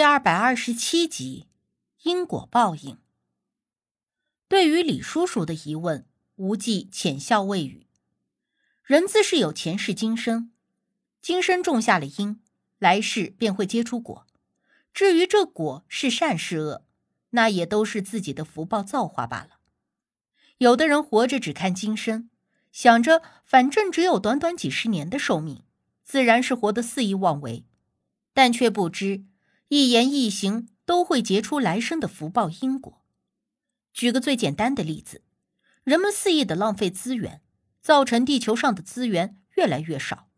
第二百二十七集，因果报应。对于李叔叔的疑问，无忌浅笑未语。人自是有前世今生，今生种下了因，来世便会结出果。至于这果是善是恶，那也都是自己的福报造化罢了。有的人活着只看今生，想着反正只有短短几十年的寿命，自然是活得肆意妄为，但却不知。一言一行都会结出来生的福报因果。举个最简单的例子，人们肆意的浪费资源，造成地球上的资源越来越少。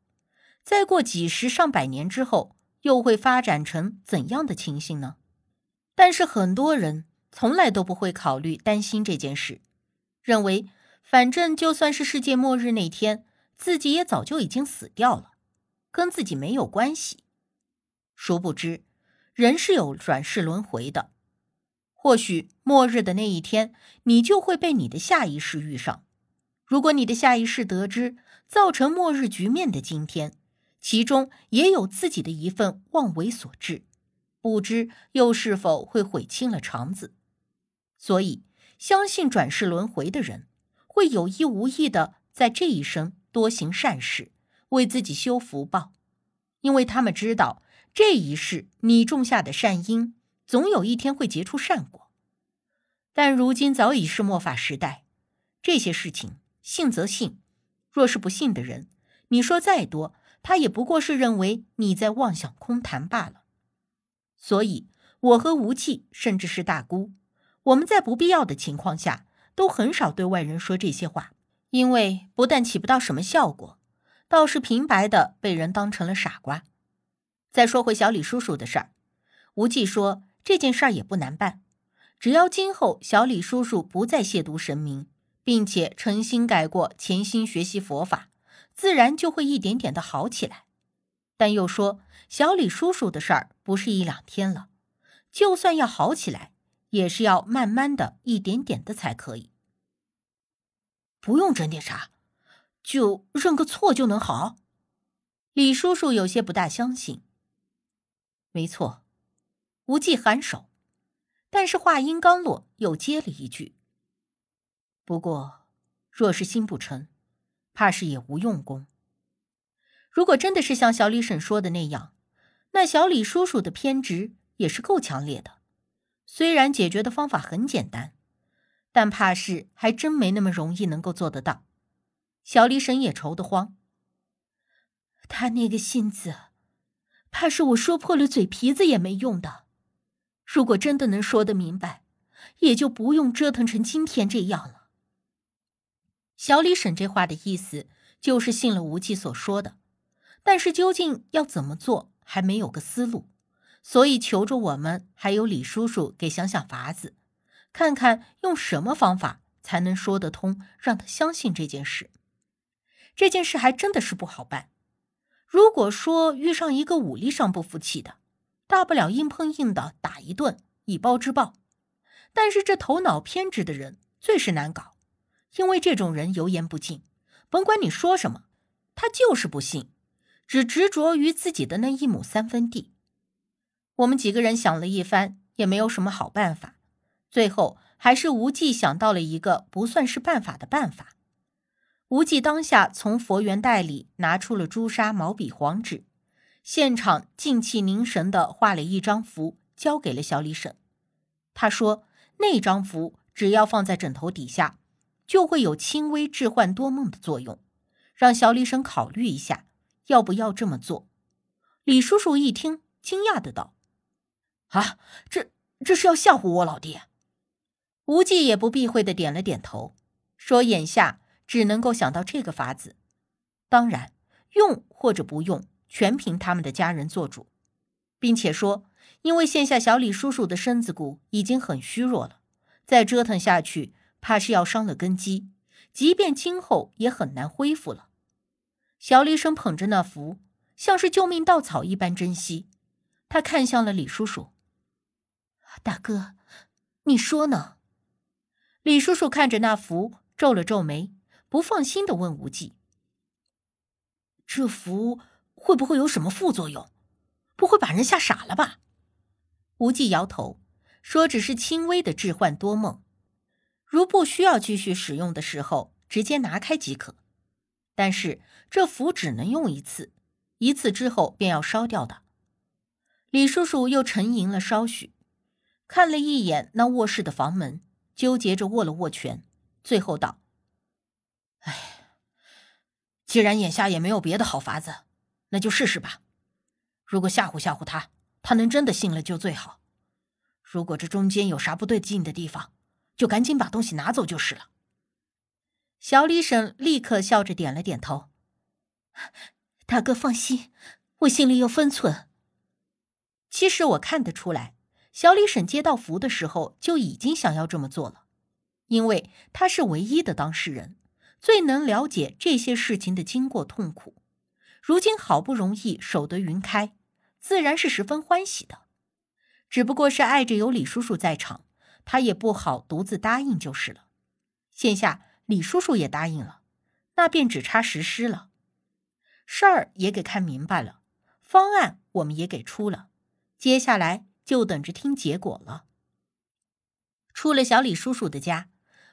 再过几十上百年之后，又会发展成怎样的情形呢？但是很多人从来都不会考虑担心这件事，认为反正就算是世界末日那天，自己也早就已经死掉了，跟自己没有关系。殊不知。人是有转世轮回的，或许末日的那一天，你就会被你的下一世遇上。如果你的下一世得知造成末日局面的今天，其中也有自己的一份妄为所致，不知又是否会悔青了肠子。所以，相信转世轮回的人，会有意无意的在这一生多行善事，为自己修福报，因为他们知道。这一世你种下的善因，总有一天会结出善果。但如今早已是末法时代，这些事情信则信，若是不信的人，你说再多，他也不过是认为你在妄想空谈罢了。所以，我和无忌，甚至是大姑，我们在不必要的情况下，都很少对外人说这些话，因为不但起不到什么效果，倒是平白的被人当成了傻瓜。再说回小李叔叔的事儿，无忌说这件事儿也不难办，只要今后小李叔叔不再亵渎神明，并且诚心改过，潜心学习佛法，自然就会一点点的好起来。但又说小李叔叔的事儿不是一两天了，就算要好起来，也是要慢慢的一点点的才可以。不用整点啥，就认个错就能好？李叔叔有些不大相信。没错，无忌颔首，但是话音刚落，又接了一句：“不过，若是心不诚，怕是也无用功。如果真的是像小李婶说的那样，那小李叔叔的偏执也是够强烈的。虽然解决的方法很简单，但怕是还真没那么容易能够做得到。小李婶也愁得慌，他那个性子。”怕是我说破了嘴皮子也没用的。如果真的能说得明白，也就不用折腾成今天这样了。小李婶这话的意思就是信了无忌所说的，但是究竟要怎么做还没有个思路，所以求着我们还有李叔叔给想想法子，看看用什么方法才能说得通，让他相信这件事。这件事还真的是不好办。如果说遇上一个武力上不服气的，大不了硬碰硬的打一顿以暴制暴。但是这头脑偏执的人最是难搞，因为这种人油盐不进，甭管你说什么，他就是不信，只执着于自己的那一亩三分地。我们几个人想了一番，也没有什么好办法，最后还是无忌想到了一个不算是办法的办法。无忌当下从佛缘袋里拿出了朱砂、毛笔、黄纸，现场静气凝神的画了一张符，交给了小李婶。他说：“那张符只要放在枕头底下，就会有轻微致幻多梦的作用，让小李婶考虑一下要不要这么做。”李叔叔一听，惊讶的道：“啊，这这是要吓唬我老爹？”无忌也不避讳的点了点头，说：“眼下。”只能够想到这个法子，当然用或者不用，全凭他们的家人做主，并且说，因为现下小李叔叔的身子骨已经很虚弱了，再折腾下去，怕是要伤了根基，即便今后也很难恢复了。小李婶捧着那符，像是救命稻草一般珍惜，他看向了李叔叔：“大哥，你说呢？”李叔叔看着那符，皱了皱眉。不放心的问无忌：“这符会不会有什么副作用？不会把人吓傻了吧？”无忌摇头说：“只是轻微的置换多梦，如不需要继续使用的时候，直接拿开即可。但是这符只能用一次，一次之后便要烧掉的。”李叔叔又沉吟了稍许，看了一眼那卧室的房门，纠结着握了握拳，最后道：“哎，既然眼下也没有别的好法子，那就试试吧。如果吓唬吓唬他。”他能真的信了就最好，如果这中间有啥不对劲的地方，就赶紧把东西拿走就是了。小李婶立刻笑着点了点头：“大哥放心，我心里有分寸。”其实我看得出来，小李婶接到符的时候就已经想要这么做了，因为她是唯一的当事人，最能了解这些事情的经过痛苦。如今好不容易守得云开。自然是十分欢喜的，只不过是碍着有李叔叔在场，他也不好独自答应就是了。现下李叔叔也答应了，那便只差实施了。事儿也给看明白了，方案我们也给出了，接下来就等着听结果了。出了小李叔叔的家，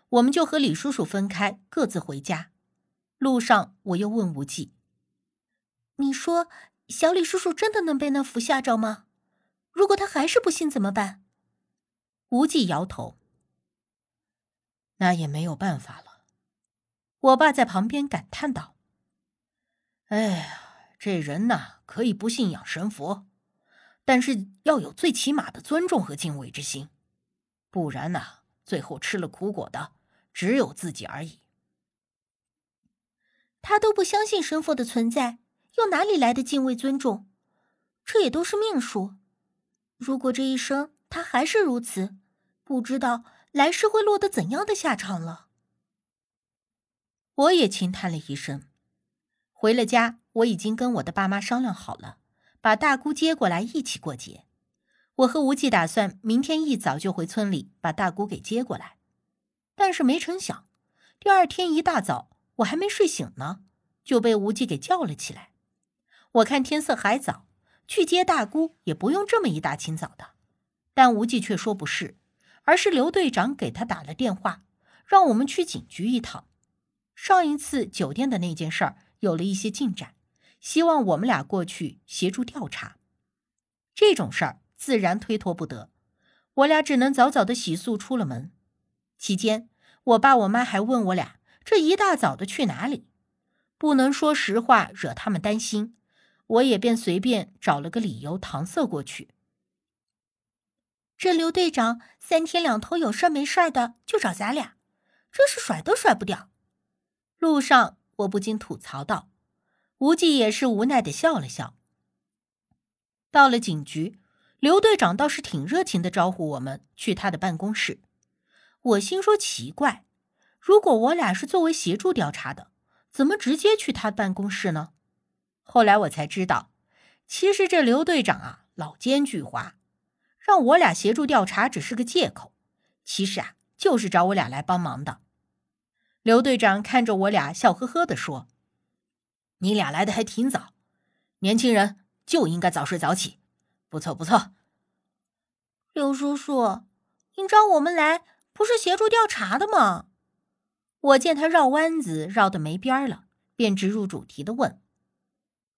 我们就和李叔叔分开，各自回家。路上我又问无忌：“你说？”小李叔叔真的能被那符吓着吗？如果他还是不信怎么办？无忌摇头。那也没有办法了。我爸在旁边感叹道：“哎呀，这人呐，可以不信仰神佛，但是要有最起码的尊重和敬畏之心，不然呐，最后吃了苦果的只有自己而已。”他都不相信神佛的存在。又哪里来的敬畏尊重？这也都是命数。如果这一生他还是如此，不知道来世会落得怎样的下场了。我也轻叹了一声。回了家，我已经跟我的爸妈商量好了，把大姑接过来一起过节。我和无忌打算明天一早就回村里把大姑给接过来，但是没成想，第二天一大早我还没睡醒呢，就被无忌给叫了起来。我看天色还早，去接大姑也不用这么一大清早的。但无忌却说不是，而是刘队长给他打了电话，让我们去警局一趟。上一次酒店的那件事儿有了一些进展，希望我们俩过去协助调查。这种事儿自然推脱不得，我俩只能早早的洗漱出了门。期间，我爸我妈还问我俩这一大早的去哪里，不能说实话，惹他们担心。我也便随便找了个理由搪塞过去。这刘队长三天两头有事没事的就找咱俩，真是甩都甩不掉。路上我不禁吐槽道：“无忌也是无奈的笑了笑。”到了警局，刘队长倒是挺热情的招呼我们去他的办公室。我心说奇怪，如果我俩是作为协助调查的，怎么直接去他办公室呢？后来我才知道，其实这刘队长啊，老奸巨猾，让我俩协助调查只是个借口，其实啊，就是找我俩来帮忙的。刘队长看着我俩，笑呵呵的说：“你俩来的还挺早，年轻人就应该早睡早起，不错不错。”刘叔叔，您找我们来不是协助调查的吗？我见他绕弯子绕的没边儿了，便直入主题的问。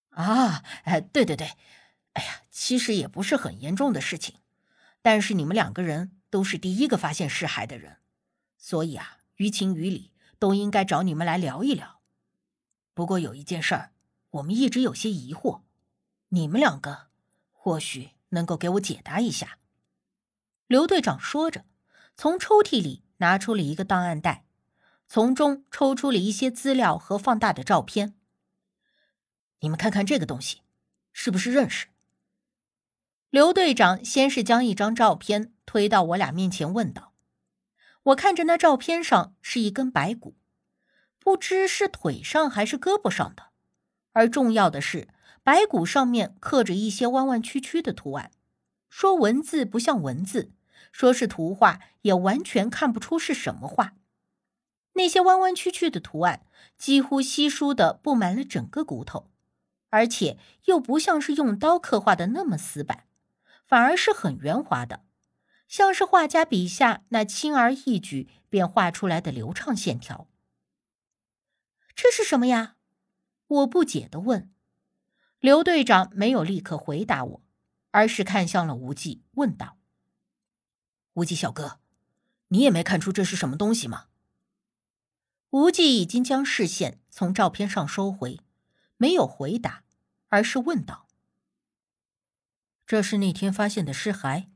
啊，哎，对对对，哎呀，其实也不是很严重的事情，但是你们两个人都是第一个发现尸骸的人，所以啊，于情于理都应该找你们来聊一聊。不过有一件事儿，我们一直有些疑惑，你们两个或许能够给我解答一下。刘队长说着，从抽屉里拿出了一个档案袋，从中抽出了一些资料和放大的照片。你们看看这个东西，是不是认识？刘队长先是将一张照片推到我俩面前，问道：“我看着那照片上是一根白骨，不知是腿上还是胳膊上的。而重要的是，白骨上面刻着一些弯弯曲曲的图案，说文字不像文字，说是图画也完全看不出是什么画。那些弯弯曲曲的图案几乎稀疏的布满了整个骨头。”而且又不像是用刀刻画的那么死板，反而是很圆滑的，像是画家笔下那轻而易举便画出来的流畅线条。这是什么呀？我不解的问。刘队长没有立刻回答我，而是看向了无忌，问道：“无忌小哥，你也没看出这是什么东西吗？”无忌已经将视线从照片上收回，没有回答，而是问道：“这是那天发现的尸骸？”